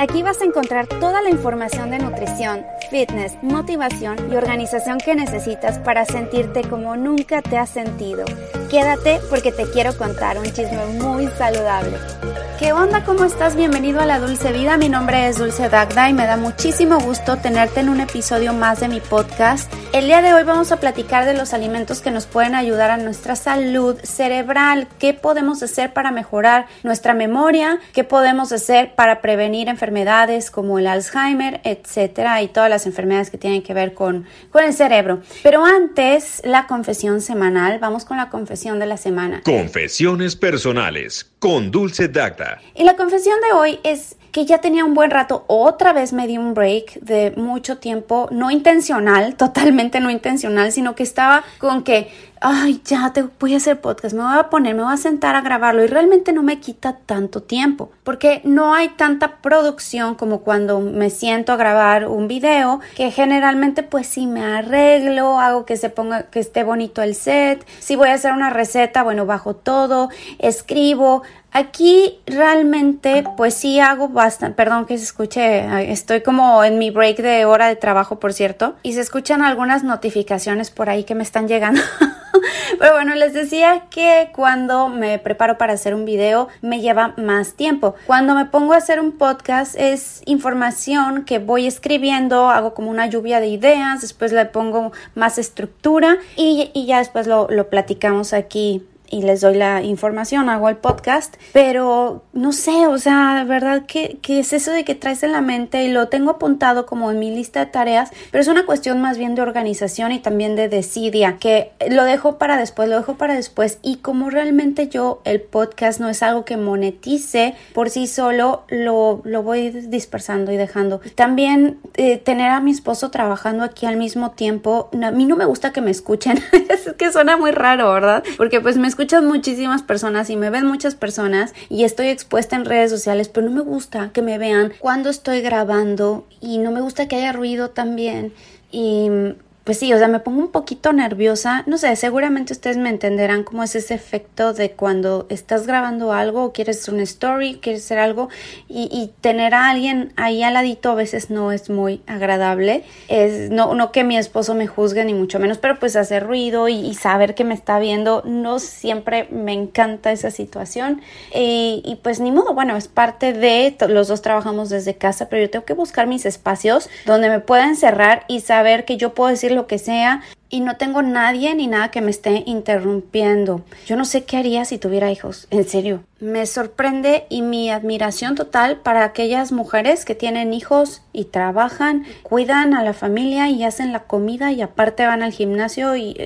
Aquí vas a encontrar toda la información de nutrición, fitness, motivación y organización que necesitas para sentirte como nunca te has sentido. Quédate porque te quiero contar un chisme muy saludable. ¿Qué onda? ¿Cómo estás? Bienvenido a la Dulce Vida. Mi nombre es Dulce Dagda y me da muchísimo gusto tenerte en un episodio más de mi podcast. El día de hoy vamos a platicar de los alimentos que nos pueden ayudar a nuestra salud cerebral, qué podemos hacer para mejorar nuestra memoria, qué podemos hacer para prevenir enfermedades como el Alzheimer, etcétera, y todas las enfermedades que tienen que ver con, con el cerebro. Pero antes, la confesión semanal. Vamos con la confesión de la semana. Confesiones personales con Dulce Dacta. Y la confesión de hoy es que ya tenía un buen rato, otra vez me di un break de mucho tiempo, no intencional, totalmente no intencional, sino que estaba con que, ay, ya te voy a hacer podcast, me voy a poner, me voy a sentar a grabarlo y realmente no me quita tanto tiempo, porque no hay tanta producción como cuando me siento a grabar un video, que generalmente pues si me arreglo, hago que se ponga, que esté bonito el set, si voy a hacer una receta, bueno, bajo todo, escribo, Aquí realmente pues sí hago bastante, perdón que se escuche, estoy como en mi break de hora de trabajo por cierto y se escuchan algunas notificaciones por ahí que me están llegando. Pero bueno, les decía que cuando me preparo para hacer un video me lleva más tiempo. Cuando me pongo a hacer un podcast es información que voy escribiendo, hago como una lluvia de ideas, después le pongo más estructura y, y ya después lo, lo platicamos aquí y les doy la información, hago el podcast, pero no sé, o sea, ¿verdad? ¿Qué, es eso de que traes en la mente y lo tengo apuntado como en mi lista de tareas? Pero es una cuestión más bien de organización y también de decidia, que lo dejo para después, lo dejo para después y como realmente yo el podcast no es algo que monetice por sí solo, lo, lo voy dispersando y dejando. También eh, tener a mi esposo trabajando aquí al mismo tiempo, a mí no me gusta que me escuchen, es que suena muy raro, ¿verdad? Porque pues me escuchan escuchan muchísimas personas y me ven muchas personas y estoy expuesta en redes sociales, pero no me gusta que me vean cuando estoy grabando y no me gusta que haya ruido también. Y pues sí, o sea, me pongo un poquito nerviosa. No sé, seguramente ustedes me entenderán cómo es ese efecto de cuando estás grabando algo o quieres una story, quieres hacer algo y, tener a alguien ahí al ladito a veces no es muy agradable. Es no, no que mi esposo me juzgue ni mucho menos, pero pues hacer ruido y, saber que me está viendo, no siempre me encanta esa situación. Y, y pues ni modo, bueno, es parte de, los dos trabajamos desde casa, pero yo tengo que buscar mis espacios donde me pueda encerrar y saber que yo puedo decir lo que sea y no tengo nadie ni nada que me esté interrumpiendo. Yo no sé qué haría si tuviera hijos, en serio. Me sorprende y mi admiración total para aquellas mujeres que tienen hijos y trabajan, cuidan a la familia y hacen la comida y aparte van al gimnasio y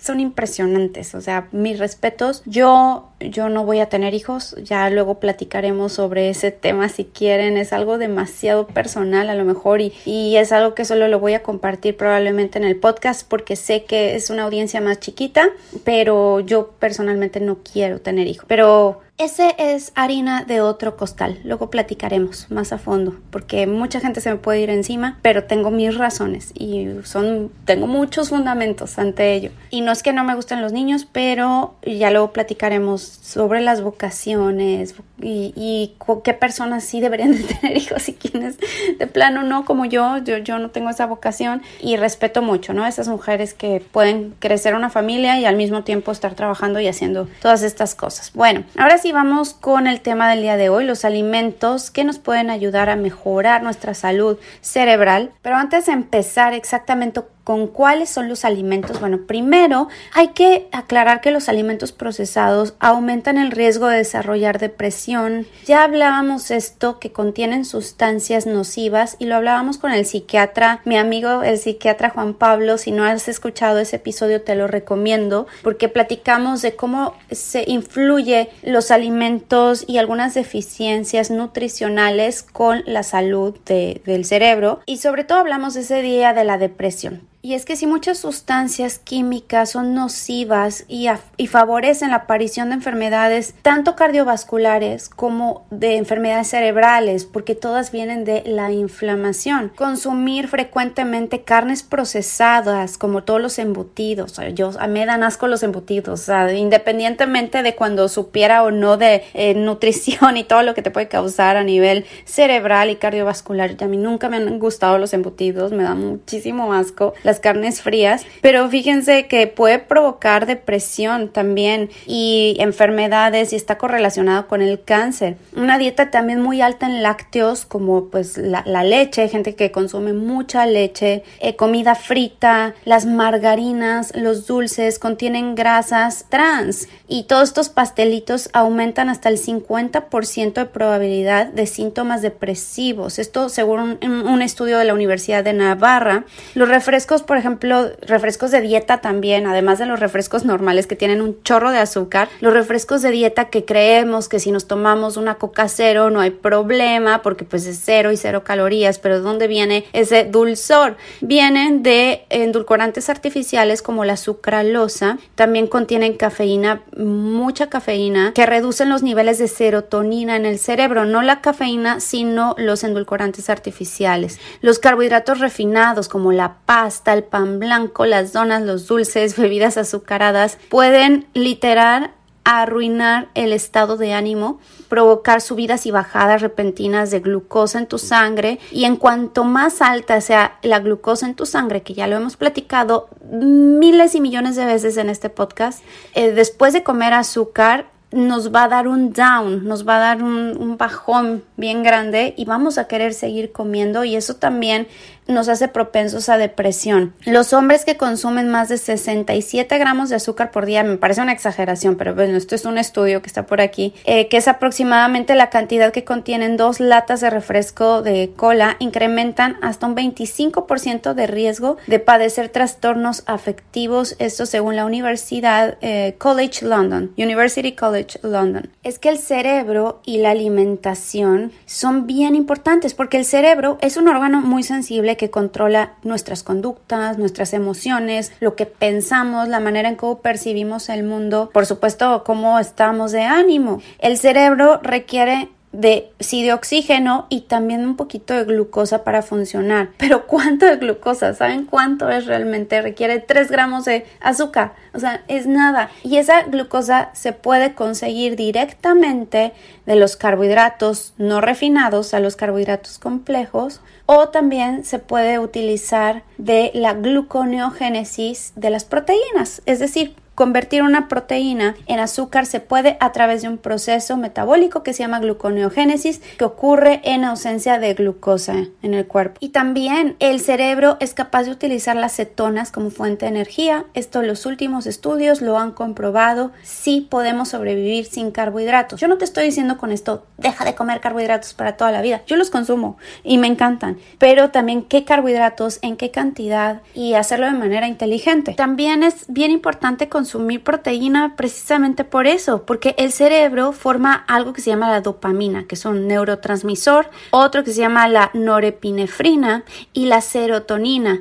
son impresionantes. O sea, mis respetos. Yo yo no voy a tener hijos, ya luego platicaremos sobre ese tema si quieren, es algo demasiado personal a lo mejor y, y, es algo que solo lo voy a compartir probablemente en el podcast porque sé que es una audiencia más chiquita, pero yo personalmente no quiero tener hijos. Pero ese es harina de otro costal. Luego platicaremos más a fondo, porque mucha gente se me puede ir encima, pero tengo mis razones y son tengo muchos fundamentos ante ello. Y no es que no me gusten los niños, pero ya luego platicaremos sobre las vocaciones y, qué personas sí deberían de tener hijos y quiénes de plano no, como yo, yo, yo no tengo esa vocación y respeto mucho, ¿no? Esas mujeres que pueden crecer una familia y al mismo tiempo estar trabajando y haciendo todas estas cosas. Bueno, ahora sí vamos con el tema del día de hoy, los alimentos que nos pueden ayudar a mejorar nuestra salud cerebral. Pero antes de empezar exactamente con cuáles son los alimentos. Bueno, primero hay que aclarar que los alimentos procesados aumentan el riesgo de desarrollar depresión. Ya hablábamos esto que contienen sustancias nocivas y lo hablábamos con el psiquiatra, mi amigo el psiquiatra Juan Pablo. Si no has escuchado ese episodio te lo recomiendo porque platicamos de cómo se influye los alimentos y algunas deficiencias nutricionales con la salud del cerebro y sobre todo hablamos ese día de la depresión. Y es que si muchas sustancias químicas son nocivas y, favorecen la aparición de enfermedades tanto cardiovasculares como de enfermedades cerebrales, porque todas vienen de la inflamación. Consumir frecuentemente carnes procesadas, como todos los embutidos. Yo a mí me dan asco los embutidos, o sea, independientemente de cuando supiera o no de eh, nutrición y todo lo que te puede causar a nivel cerebral y cardiovascular. A mí nunca me han gustado los embutidos, me dan muchísimo asco las carnes frías, pero fíjense que puede provocar depresión también y enfermedades y está correlacionado con el cáncer. Una dieta también muy alta en lácteos como pues la, leche, gente que consume mucha leche, eh, comida frita, las margarinas, los dulces contienen grasas trans y todos estos pastelitos aumentan hasta el 50% de probabilidad de síntomas depresivos. Esto según un, un estudio de la Universidad de Navarra. Los refrescos por ejemplo, refrescos de dieta también, además de los refrescos normales que tienen un chorro de azúcar, los refrescos de dieta que creemos que si nos tomamos una coca cero no hay problema porque pues es cero y cero calorías, pero ¿de dónde viene ese dulzor? Vienen de endulcorantes artificiales como la sucralosa, también contienen cafeína, mucha cafeína, que reducen los niveles de serotonina en el cerebro, no la cafeína, sino los endulcorantes artificiales. Los carbohidratos refinados como la pasta, el pan blanco, las donas, los dulces, bebidas azucaradas, pueden literar arruinar el estado de ánimo, provocar subidas y bajadas repentinas de glucosa en tu sangre. Y en cuanto más alta sea la glucosa en tu sangre, que ya lo hemos platicado miles y millones de veces en este podcast, eh, después de comer azúcar nos va a dar un down, nos va a dar un, un, bajón bien grande y vamos a querer seguir comiendo. Y eso también nos hace propensos a depresión. Los hombres que consumen más de 67 gramos de azúcar por día, me parece una exageración, pero bueno, esto es un estudio que está por aquí, eh, que es aproximadamente la cantidad que contienen dos latas de refresco de cola, incrementan hasta un 25% de riesgo de padecer trastornos afectivos, esto según la Universidad eh, College London, University College London. Es que el cerebro y la alimentación son bien importantes porque el cerebro es un órgano muy sensible que controla nuestras conductas, nuestras emociones, lo que pensamos, la manera en cómo percibimos el mundo, por supuesto, cómo estamos de ánimo. El cerebro requiere de sí de oxígeno y también un poquito de glucosa para funcionar. Pero ¿cuánto de glucosa? ¿Saben cuánto es realmente? Requiere 3 gramos de azúcar. O sea, es nada. Y esa glucosa se puede conseguir directamente de los carbohidratos no refinados a los carbohidratos complejos o también se puede utilizar de la gluconeogénesis de las proteínas. Es decir, Convertir una proteína en azúcar se puede a través de un proceso metabólico que se llama gluconeogénesis que ocurre en ausencia de glucosa en el cuerpo. Y también el cerebro es capaz de utilizar las cetonas como fuente de energía. Esto los últimos estudios lo han comprobado. Sí podemos sobrevivir sin carbohidratos. Yo no te estoy diciendo con esto deja de comer carbohidratos para toda la vida. Yo los consumo y me encantan. Pero también qué carbohidratos, en qué cantidad y hacerlo de manera inteligente. También es bien importante consumir consumir proteína precisamente por eso, porque el cerebro forma algo que se llama la dopamina, que es un neurotransmisor, otro que se llama la norepinefrina y la serotonina.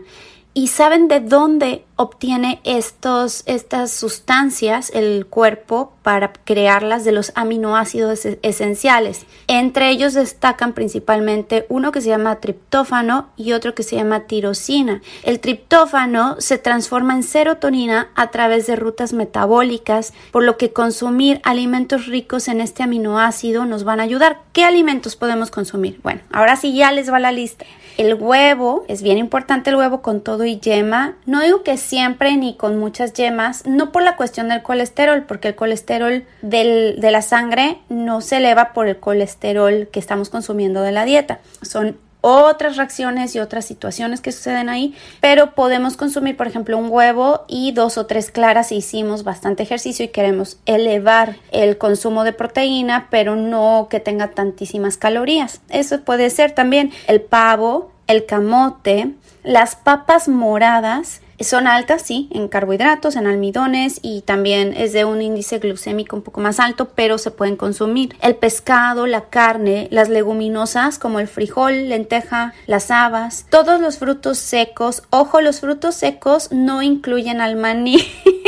¿Y saben de dónde obtiene estos, estas sustancias el cuerpo para crearlas de los aminoácidos esenciales? Entre ellos destacan principalmente uno que se llama triptófano y otro que se llama tirosina. El triptófano se transforma en serotonina a través de rutas metabólicas, por lo que consumir alimentos ricos en este aminoácido nos van a ayudar. ¿Qué alimentos podemos consumir? Bueno, ahora sí ya les va la lista. El huevo, es bien importante el huevo con todo y yema. No digo que siempre ni con muchas yemas, no por la cuestión del colesterol, porque el colesterol de la sangre no se eleva por el colesterol que estamos consumiendo de la dieta. Son otras reacciones y otras situaciones que suceden ahí, pero podemos consumir, por ejemplo, un huevo y dos o tres claras si hicimos bastante ejercicio y queremos elevar el consumo de proteína, pero no que tenga tantísimas calorías. Eso puede ser también el pavo, el camote, las papas moradas Son altas, sí, en carbohidratos, en almidones y también es de un índice glucémico un poco más alto, pero se pueden consumir. El pescado, la carne, las leguminosas como el frijol, lenteja, las habas, todos los frutos secos. Ojo, los frutos secos no incluyen al maní.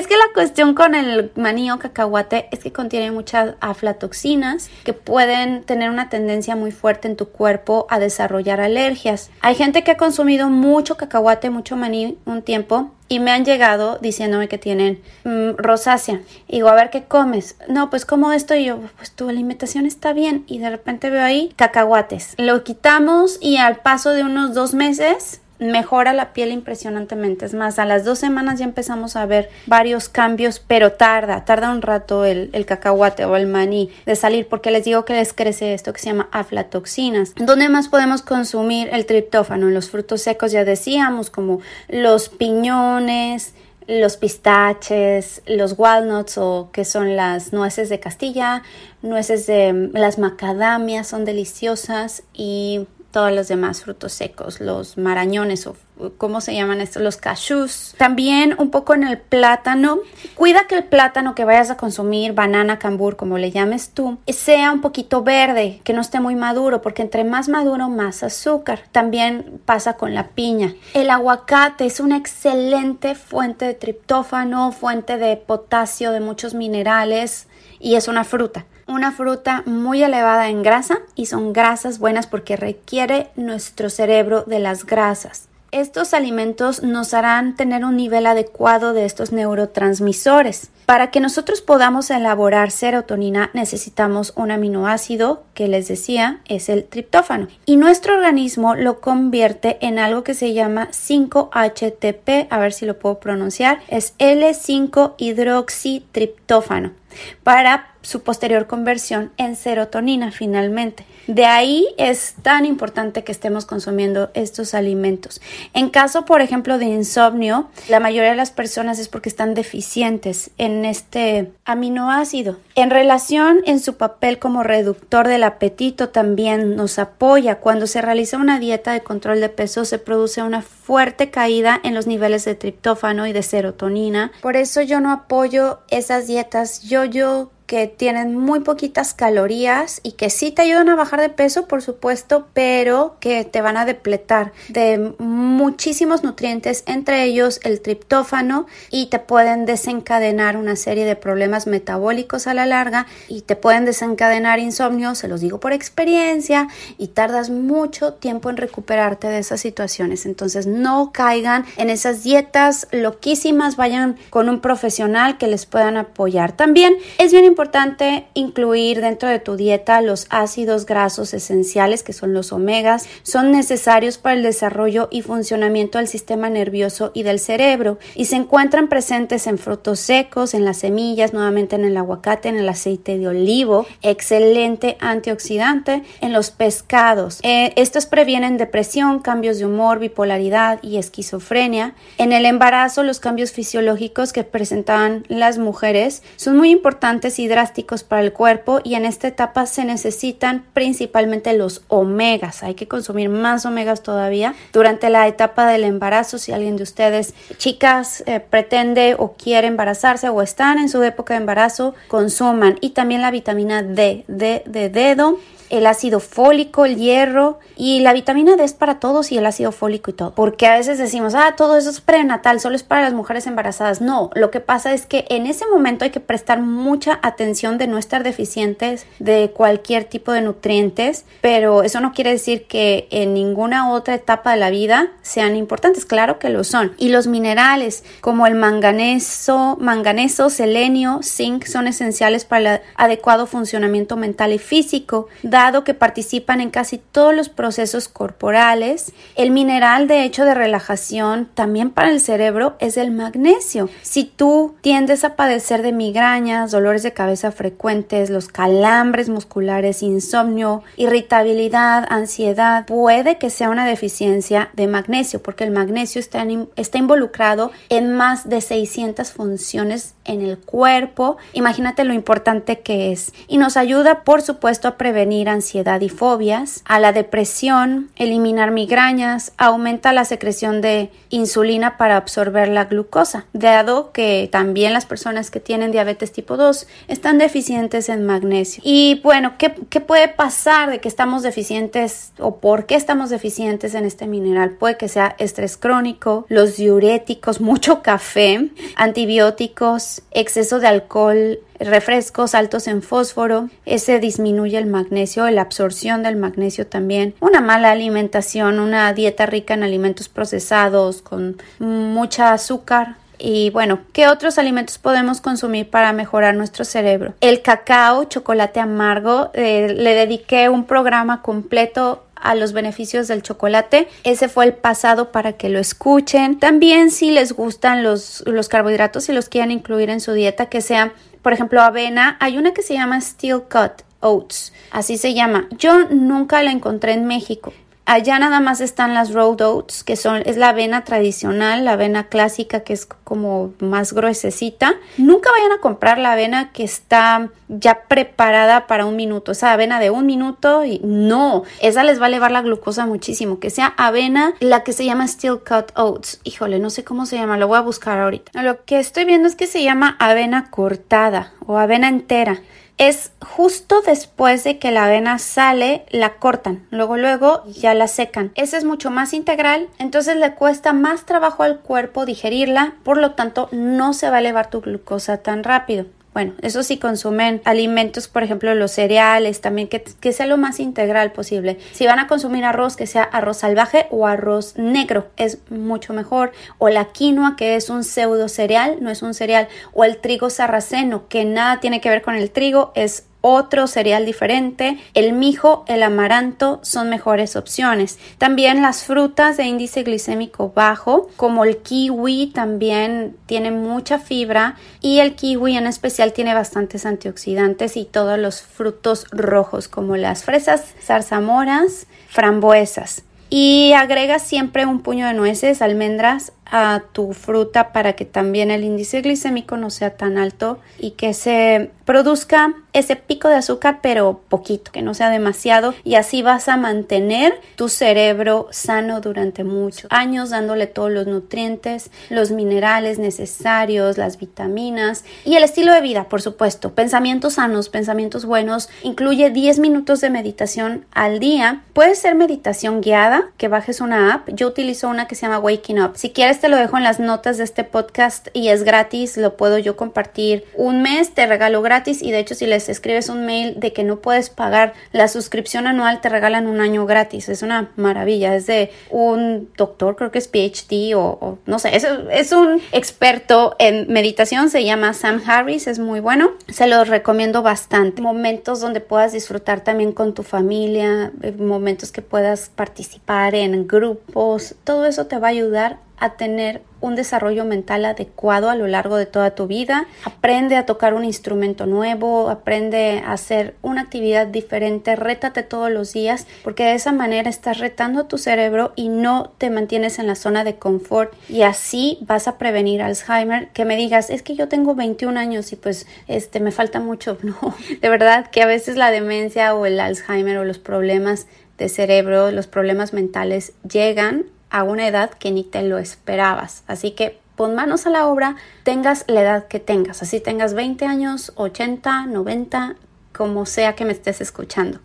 es que la cuestión con el maní o cacahuate es que contiene muchas aflatoxinas que pueden tener una tendencia muy fuerte en tu cuerpo a desarrollar alergias. Hay gente que ha consumido mucho cacahuate, mucho maní un tiempo y me han llegado diciéndome que tienen mm, rosácea. Y digo, a ver qué comes. No, pues como esto y yo, pues tu alimentación está bien. Y de repente veo ahí cacahuates. Lo quitamos y al paso de unos dos meses mejora la piel impresionantemente. Es más, a las dos semanas ya empezamos a ver varios cambios, pero tarda, tarda un rato el, el, cacahuate o el maní de salir porque les digo que les crece esto que se llama aflatoxinas. ¿Dónde más podemos consumir el triptófano? En los frutos secos ya decíamos, como los piñones, los pistaches, los walnuts o que son las nueces de Castilla, nueces de las macadamias son deliciosas y todos los demás frutos secos, los marañones o ¿cómo se llaman estos? Los cashews. También un poco en el plátano. Cuida que el plátano que vayas a consumir, banana, cambur, como le llames tú, sea un poquito verde, que no esté muy maduro, porque entre más maduro, más azúcar. También pasa con la piña. El aguacate es una excelente fuente de triptófano, fuente de potasio, de muchos minerales y es una fruta una fruta muy elevada en grasa y son grasas buenas porque requiere nuestro cerebro de las grasas. Estos alimentos nos harán tener un nivel adecuado de estos neurotransmisores. Para que nosotros podamos elaborar serotonina necesitamos un aminoácido que les decía es el triptófano y nuestro organismo lo convierte en algo que se llama 5-HTP, a ver si lo puedo pronunciar, es L5-hidroxitriptófano para su posterior conversión en serotonina finalmente. De ahí es tan importante que estemos consumiendo estos alimentos. En caso, por ejemplo, de insomnio, la mayoría de las personas es porque están deficientes en este aminoácido. En relación en su papel como reductor del apetito también nos apoya. Cuando se realiza una dieta de control de peso se produce una fuerte caída en los niveles de triptófano y de serotonina. Por eso yo no apoyo esas dietas yo yo que tienen muy poquitas calorías y que sí te ayudan a bajar de peso, por supuesto, pero que te van a depletar de muchísimos nutrientes, entre ellos el triptófano, y te pueden desencadenar una serie de problemas metabólicos a la larga y te pueden desencadenar insomnio, se los digo por experiencia, y tardas mucho tiempo en recuperarte de esas situaciones. Entonces no caigan en esas dietas loquísimas, vayan con un profesional que les puedan apoyar. También es bien importante importante incluir dentro de tu dieta los ácidos grasos esenciales, que son los omegas. Son necesarios para el desarrollo y funcionamiento del sistema nervioso y del cerebro y se encuentran presentes en frutos secos, en las semillas, nuevamente en el aguacate, en el aceite de olivo. Excelente antioxidante en los pescados. Eh, estos previenen depresión, cambios de humor, bipolaridad y esquizofrenia. En el embarazo, los cambios fisiológicos que presentan las mujeres son muy importantes y drásticos para el cuerpo y en esta etapa se necesitan principalmente los omegas. Hay que consumir más omegas todavía durante la etapa del embarazo. Si alguien de ustedes, chicas, eh, pretende o quiere embarazarse o están en su época de embarazo, consuman. Y también la vitamina D, D de dedo el ácido fólico, el hierro y la vitamina D es para todos y el ácido fólico y todo. Porque a veces decimos, ah, todo eso es prenatal, solo es para las mujeres embarazadas. No, lo que pasa es que en ese momento hay que prestar mucha atención de no estar deficientes de cualquier tipo de nutrientes, pero eso no quiere decir que en ninguna otra etapa de la vida sean importantes, claro que lo son. Y los minerales como el manganeso, manganeso, selenio, zinc son esenciales para el adecuado funcionamiento mental y físico que participan en casi todos los procesos corporales. El mineral de hecho de relajación también para el cerebro es el magnesio. Si tú tiendes a padecer de migrañas, dolores de cabeza frecuentes, los calambres musculares, insomnio, irritabilidad, ansiedad, puede que sea una deficiencia de magnesio porque el magnesio está, está involucrado en más de 600 funciones en el cuerpo. Imagínate lo importante que es y nos ayuda por supuesto a prevenir ansiedad y fobias, a la depresión, eliminar migrañas, aumenta la secreción de insulina para absorber la glucosa, dado que también las personas que tienen diabetes tipo 2 están deficientes en magnesio. Y bueno, ¿qué, puede pasar de que estamos deficientes o por qué estamos deficientes en este mineral? Puede que sea estrés crónico, los diuréticos, mucho café, antibióticos, exceso de alcohol, refrescos altos en fósforo, ese disminuye el magnesio, la absorción del magnesio también, una mala alimentación, una dieta rica en alimentos procesados con mucha azúcar, y bueno, ¿qué otros alimentos podemos consumir para mejorar nuestro cerebro? El cacao, chocolate amargo, eh, le dediqué un programa completo a los beneficios del chocolate. Ese fue el pasado para que lo escuchen. También si les gustan los, los carbohidratos, y los quieren incluir en su dieta, que sea, por ejemplo, avena. Hay una que se llama Steel Cut Oats, así se llama. Yo nunca la encontré en México. Allá nada más están las rolled oats, que son, es la avena tradicional, la avena clásica que es como más gruesecita. Nunca vayan a comprar la avena que está ya preparada para un minuto. Esa avena de un minuto y no, esa les va a elevar la glucosa muchísimo. Que sea avena, la que se llama Steel Cut Oats. Híjole, no sé cómo se llama, lo voy a buscar ahorita. Lo que estoy viendo es que se llama avena cortada o avena entera es justo después de que la avena sale, la cortan, luego luego ya la secan. Ese es mucho más integral, entonces le cuesta más trabajo al cuerpo digerirla, por lo tanto no se va a elevar tu glucosa tan rápido. Bueno, eso sí consumen alimentos, por ejemplo, los cereales, también que, que, sea lo más integral posible. Si van a consumir arroz, que sea arroz salvaje o arroz negro, es mucho mejor. O la quinoa, que es un pseudo cereal, no es un cereal. O el trigo sarraceno, que nada tiene que ver con el trigo, es otro cereal diferente, el mijo, el amaranto son mejores opciones. También las frutas de índice glicémico bajo, como el kiwi, también tiene mucha fibra y el kiwi en especial tiene bastantes antioxidantes y todos los frutos rojos como las fresas, zarzamoras, frambuesas. Y agrega siempre un puño de nueces, almendras a tu fruta para que también el índice glicémico no sea tan alto y que se produzca ese pico de azúcar pero poquito, que no sea demasiado. Y así vas a mantener tu cerebro sano durante muchos años dándole todos los nutrientes, los minerales necesarios, las vitaminas y el estilo de vida, por supuesto, pensamientos sanos, pensamientos buenos, incluye 10 minutos de meditación al día, puede ser meditación guiada, que bajes una app, yo utilizo una que se llama Waking Up, si quieres te lo dejo en las notas de este podcast y es gratis, lo puedo yo compartir un mes, te regalo gratis y de hecho si les escribes un mail de que no puedes pagar la suscripción anual, te regalan un año gratis, es una maravilla, es de un doctor, creo que es PhD o, no sé, es, es un experto en meditación, se llama Sam Harris, es muy bueno, se lo recomiendo bastante. Momentos donde puedas disfrutar también con tu familia, eh, momentos que puedas participar en grupos, todo eso te va a ayudar a tener un desarrollo mental adecuado a lo largo de toda tu vida. Aprende a tocar un instrumento nuevo, aprende a hacer una actividad diferente, rétate todos los días, porque de esa manera estás retando tu cerebro y no te mantienes en la zona de confort y así vas a prevenir Alzheimer. Que me digas, es que yo tengo 21 años y pues este me falta mucho. No, de verdad que a veces la demencia o el Alzheimer o los problemas de cerebro, los problemas mentales llegan a una edad que ni te lo esperabas. Así que pon manos a la obra, tengas la edad que tengas, así tengas 20 años, 80, 90, como sea que me estés escuchando.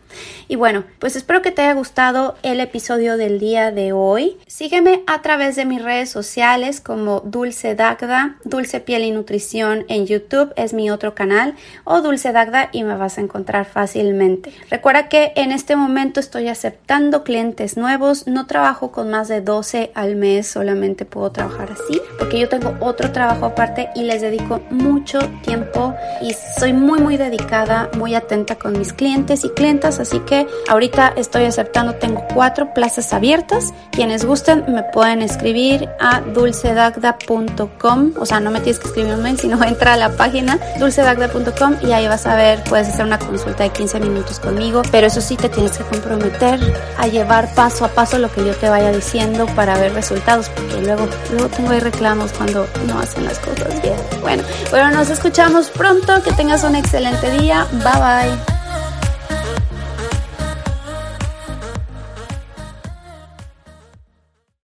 Y bueno, pues espero que te haya gustado el episodio del día de hoy. Sígueme a través de mis redes sociales como Dulce Dagda, Dulce Piel y Nutrición en YouTube es mi otro canal o Dulce Dagda y me vas a encontrar fácilmente. Recuerda que en este momento estoy aceptando clientes nuevos, no trabajo con más de 12 al mes, solamente puedo trabajar así porque yo tengo otro trabajo aparte y les dedico mucho tiempo y soy muy muy dedicada, muy atenta atenta con mis clientes y clientas, así que ahorita estoy aceptando, tengo cuatro plazas abiertas. Quienes gusten me pueden escribir a dulcedagda.com, o sea, no me tienes que escribir un mail, sino entra a la página dulcedagda.com y ahí vas a ver, puedes hacer una consulta de 15 minutos conmigo, pero eso sí te tienes que comprometer a llevar paso a paso lo que yo te vaya diciendo para ver resultados, porque luego, luego tengo ahí reclamos cuando no hacen las cosas bien. Bueno, bueno, nos escuchamos pronto, que tengas un excelente día, bye bye. Bye.